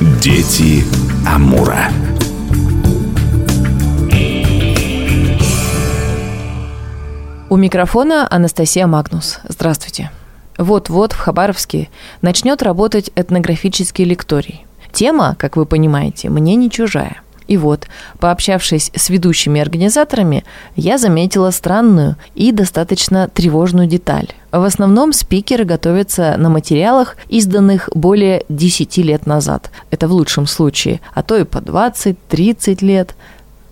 Дети Амура. У микрофона Анастасия Магнус. Здравствуйте. Вот-вот в Хабаровске начнет работать этнографический лекторий. Тема, как вы понимаете, мне не чужая. И вот, пообщавшись с ведущими организаторами, я заметила странную и достаточно тревожную деталь. В основном спикеры готовятся на материалах, изданных более 10 лет назад. Это в лучшем случае, а то и по 20-30 лет.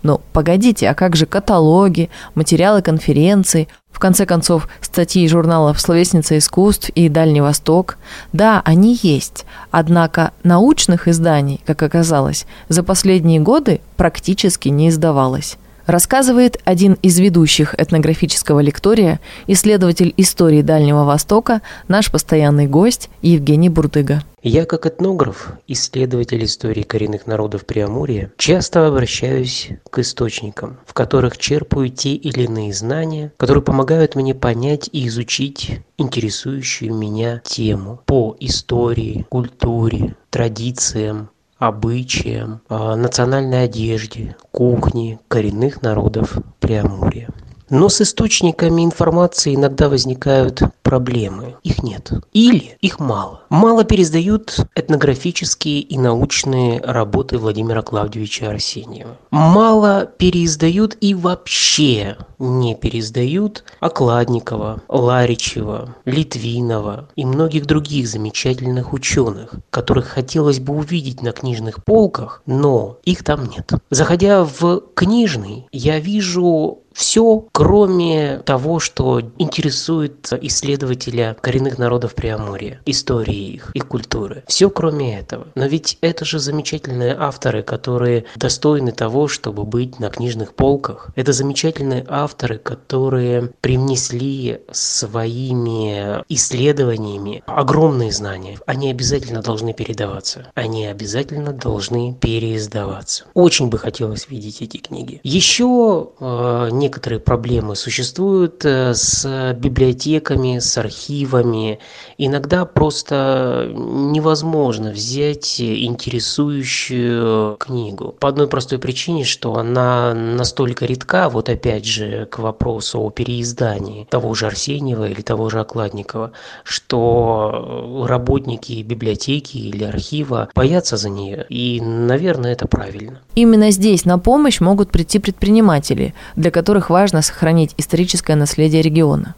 Но погодите, а как же каталоги, материалы конференций, в конце концов, статьи журналов «Словесница искусств» и «Дальний Восток». Да, они есть, однако научных изданий, как оказалось, за последние годы практически не издавалось рассказывает один из ведущих этнографического лектория, исследователь истории Дальнего Востока, наш постоянный гость Евгений Бурдыга. Я, как этнограф, исследователь истории коренных народов Преамурья, часто обращаюсь к источникам, в которых черпаю те или иные знания, которые помогают мне понять и изучить интересующую меня тему по истории, культуре, традициям, обычаям, а, национальной одежде, кухне коренных народов Преамурья. Но с источниками информации иногда возникают проблемы. Их нет. Или их мало. Мало пересдают этнографические и научные работы Владимира Клавдевича Арсеньева. Мало переиздают и вообще не переиздают Окладникова, Ларичева, Литвинова и многих других замечательных ученых, которых хотелось бы увидеть на книжных полках, но их там нет. Заходя в книжный, я вижу все, кроме того, что интересует исследователя коренных народов Преамурья, истории их, их культуры. Все, кроме этого. Но ведь это же замечательные авторы, которые достойны того, чтобы быть на книжных полках. Это замечательные авторы, которые привнесли своими исследованиями огромные знания. Они обязательно должны передаваться. Они обязательно должны переиздаваться. Очень бы хотелось видеть эти книги. Еще э, некоторые проблемы существуют э, с библиотеками, с архивами. Иногда просто невозможно взять интересующую книгу. По одной простой причине, что она настолько редка, вот опять же, к вопросу о переиздании того же Арсеньева или того же Окладникова, что работники библиотеки или архива боятся за нее. И, наверное, это правильно. Именно здесь на помощь могут прийти предприниматели, для которых важно сохранить историческое наследие региона.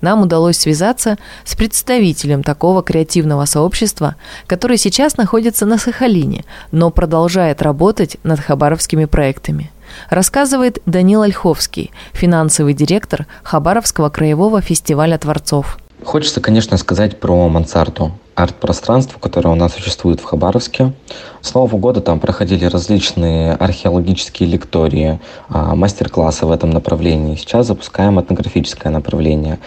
Нам удалось связаться с представителем такого креативного сообщества, который сейчас находится на Сахалине, но продолжает работать над хабаровскими проектами. Рассказывает Данил Ольховский, финансовый директор Хабаровского краевого фестиваля творцов. Хочется, конечно, сказать про мансарту арт-пространство, которое у нас существует в Хабаровске. С Нового года там проходили различные археологические лектории, а, мастер-классы в этом направлении. Сейчас запускаем этнографическое направление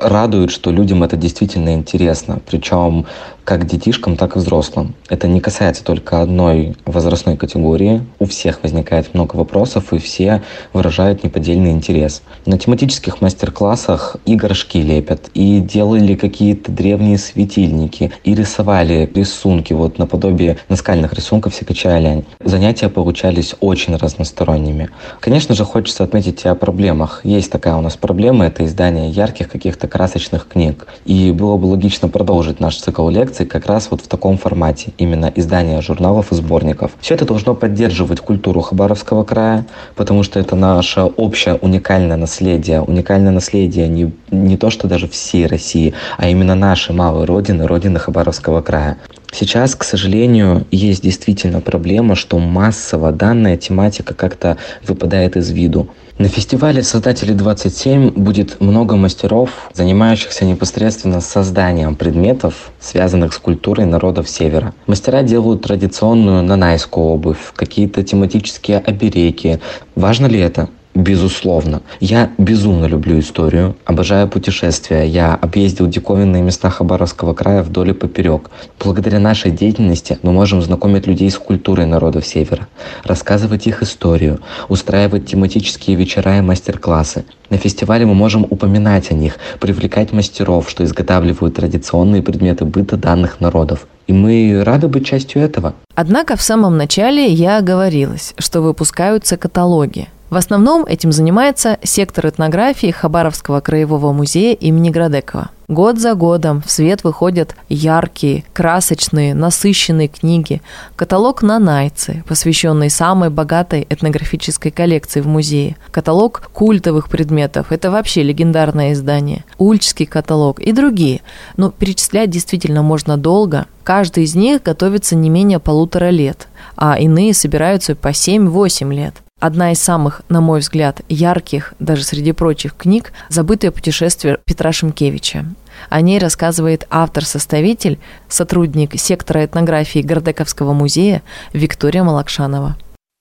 радует, что людям это действительно интересно, причем как детишкам, так и взрослым. Это не касается только одной возрастной категории. У всех возникает много вопросов, и все выражают неподдельный интерес. На тематических мастер-классах и горшки лепят, и делали какие-то древние светильники, и рисовали рисунки, вот наподобие наскальных рисунков Секача-Алянь. Занятия получались очень разносторонними. Конечно же, хочется отметить и о проблемах. Есть такая у нас проблема, это издание ярких каких-то красочных книг. И было бы логично продолжить наш цикл лекций как раз вот в таком формате, именно издания журналов и сборников. Все это должно поддерживать культуру Хабаровского края, потому что это наше общее уникальное наследие. Уникальное наследие не, не то, что даже всей России, а именно нашей малой родины, родины Хабаровского края. Сейчас, к сожалению, есть действительно проблема, что массово данная тематика как-то выпадает из виду. На фестивале «Создатели 27» будет много мастеров, занимающихся непосредственно созданием предметов, связанных с культурой народов Севера. Мастера делают традиционную нанайскую обувь, какие-то тематические обереги. Важно ли это? Безусловно. Я безумно люблю историю, обожаю путешествия. Я объездил диковинные места Хабаровского края вдоль и поперек. Благодаря нашей деятельности мы можем знакомить людей с культурой народов Севера, рассказывать их историю, устраивать тематические вечера и мастер-классы. На фестивале мы можем упоминать о них, привлекать мастеров, что изготавливают традиционные предметы быта данных народов. И мы рады быть частью этого. Однако в самом начале я оговорилась, что выпускаются каталоги – в основном этим занимается сектор этнографии Хабаровского краевого музея имени Градекова. Год за годом в свет выходят яркие, красочные, насыщенные книги. Каталог «Нанайцы», посвященный самой богатой этнографической коллекции в музее. Каталог культовых предметов – это вообще легендарное издание. Ульчский каталог и другие. Но перечислять действительно можно долго. Каждый из них готовится не менее полутора лет, а иные собираются по 7-8 лет. Одна из самых, на мой взгляд, ярких, даже среди прочих книг «Забытое путешествие Петра Шимкевича». О ней рассказывает автор-составитель, сотрудник сектора этнографии Гордековского музея Виктория Малакшанова.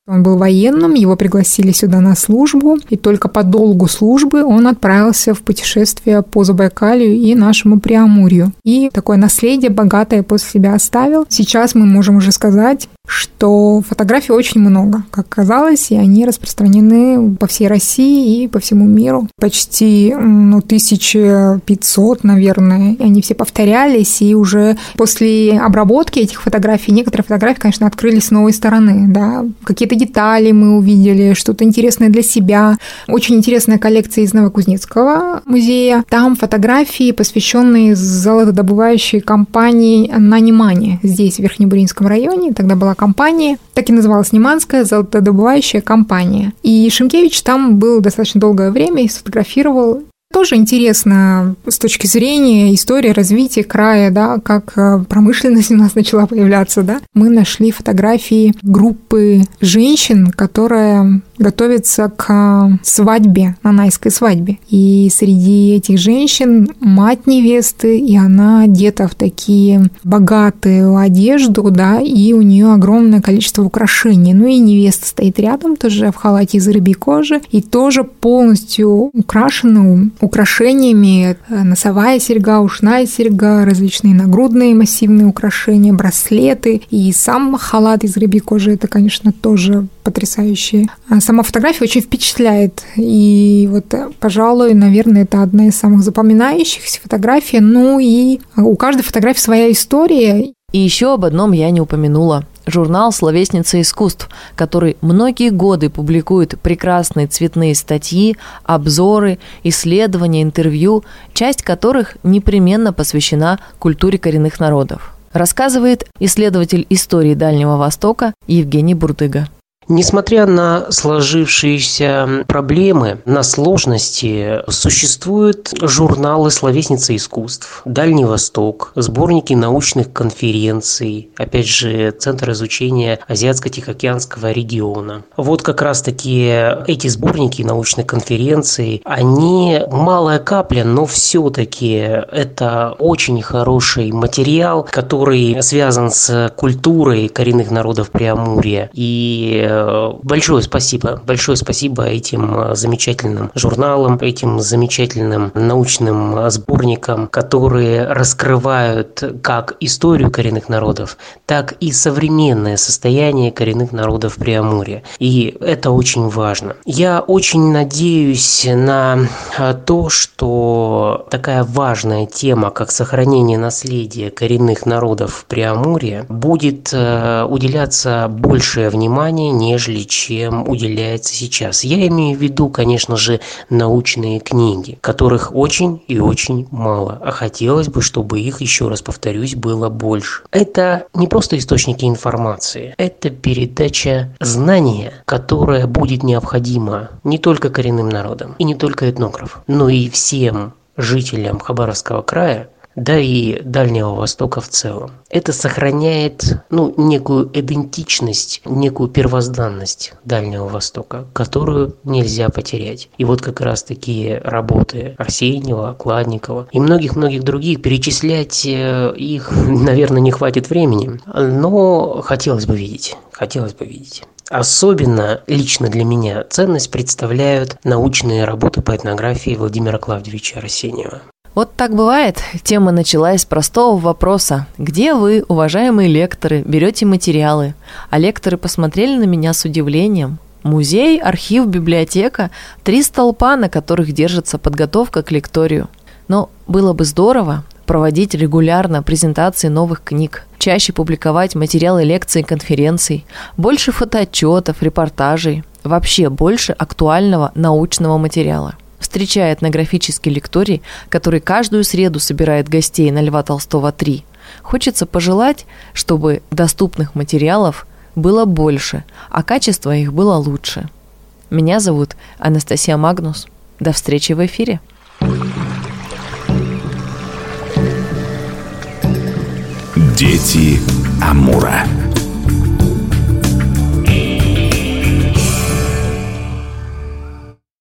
Он был военным, его пригласили сюда на службу, и только по долгу службы он отправился в путешествие по Забайкалью и нашему Преамурью. И такое наследие богатое после себя оставил. Сейчас мы можем уже сказать, что фотографий очень много, как казалось, и они распространены по всей России и по всему миру. Почти ну, 1500, наверное. Они все повторялись, и уже после обработки этих фотографий, некоторые фотографии, конечно, открылись с новой стороны. Да? Какие-то детали мы увидели, что-то интересное для себя. Очень интересная коллекция из Новокузнецкого музея. Там фотографии, посвященные золотодобывающей компании Нанимани здесь, в Верхнебуринском районе. Тогда была компании, так и называлась Неманская золотодобывающая компания. И Шимкевич там был достаточно долгое время и сфотографировал тоже интересно с точки зрения истории развития края, да, как э, промышленность у нас начала появляться, да. Мы нашли фотографии группы женщин, которая готовится к свадьбе, нанайской свадьбе. И среди этих женщин мать невесты, и она одета в такие богатые одежду, да, и у нее огромное количество украшений. Ну и невеста стоит рядом, тоже в халате из рыбьей кожи, и тоже полностью украшена украшениями. Носовая серьга, ушная серьга, различные нагрудные массивные украшения, браслеты. И сам халат из рыбьей кожи, это, конечно, тоже потрясающие. А сама фотография очень впечатляет. И вот, пожалуй, наверное, это одна из самых запоминающихся фотографий. Ну и у каждой фотографии своя история. И еще об одном я не упомянула. Журнал «Словесница искусств», который многие годы публикует прекрасные цветные статьи, обзоры, исследования, интервью, часть которых непременно посвящена культуре коренных народов. Рассказывает исследователь истории Дальнего Востока Евгений Бурдыга. Несмотря на сложившиеся проблемы, на сложности, существуют журналы «Словесница искусств», «Дальний Восток», сборники научных конференций, опять же, Центр изучения Азиатско-Тихоокеанского региона. Вот как раз-таки эти сборники научных конференций, они малая капля, но все-таки это очень хороший материал, который связан с культурой коренных народов Преамурья. И большое спасибо, большое спасибо этим э, замечательным журналам, этим замечательным научным э, сборникам, которые раскрывают как историю коренных народов, так и современное состояние коренных народов Преамурья. И это очень важно. Я очень надеюсь на э, то, что такая важная тема, как сохранение наследия коренных народов Преамурья, будет уделяться большее внимание, нежели чем уделяется сейчас. Я имею в виду, конечно же, научные книги, которых очень и очень мало, а хотелось бы, чтобы их, еще раз повторюсь, было больше. Это не просто источники информации, это передача знания, которая будет необходима не только коренным народам и не только этнографам, но и всем жителям Хабаровского края, да и Дальнего Востока в целом. Это сохраняет ну, некую идентичность, некую первозданность Дальнего Востока, которую нельзя потерять. И вот как раз такие работы Арсеньева, Кладникова и многих-многих других, перечислять э, их, наверное, не хватит времени, но хотелось бы видеть, хотелось бы видеть. Особенно лично для меня ценность представляют научные работы по этнографии Владимира Клавдевича Арсеньева. Вот так бывает. Тема началась с простого вопроса. Где вы, уважаемые лекторы, берете материалы? А лекторы посмотрели на меня с удивлением. Музей, архив, библиотека – три столпа, на которых держится подготовка к лекторию. Но было бы здорово проводить регулярно презентации новых книг, чаще публиковать материалы лекций и конференций, больше фотоотчетов, репортажей, вообще больше актуального научного материала встречая этнографический лекторий, который каждую среду собирает гостей на Льва Толстого 3, хочется пожелать, чтобы доступных материалов было больше, а качество их было лучше. Меня зовут Анастасия Магнус. До встречи в эфире. Дети Амура.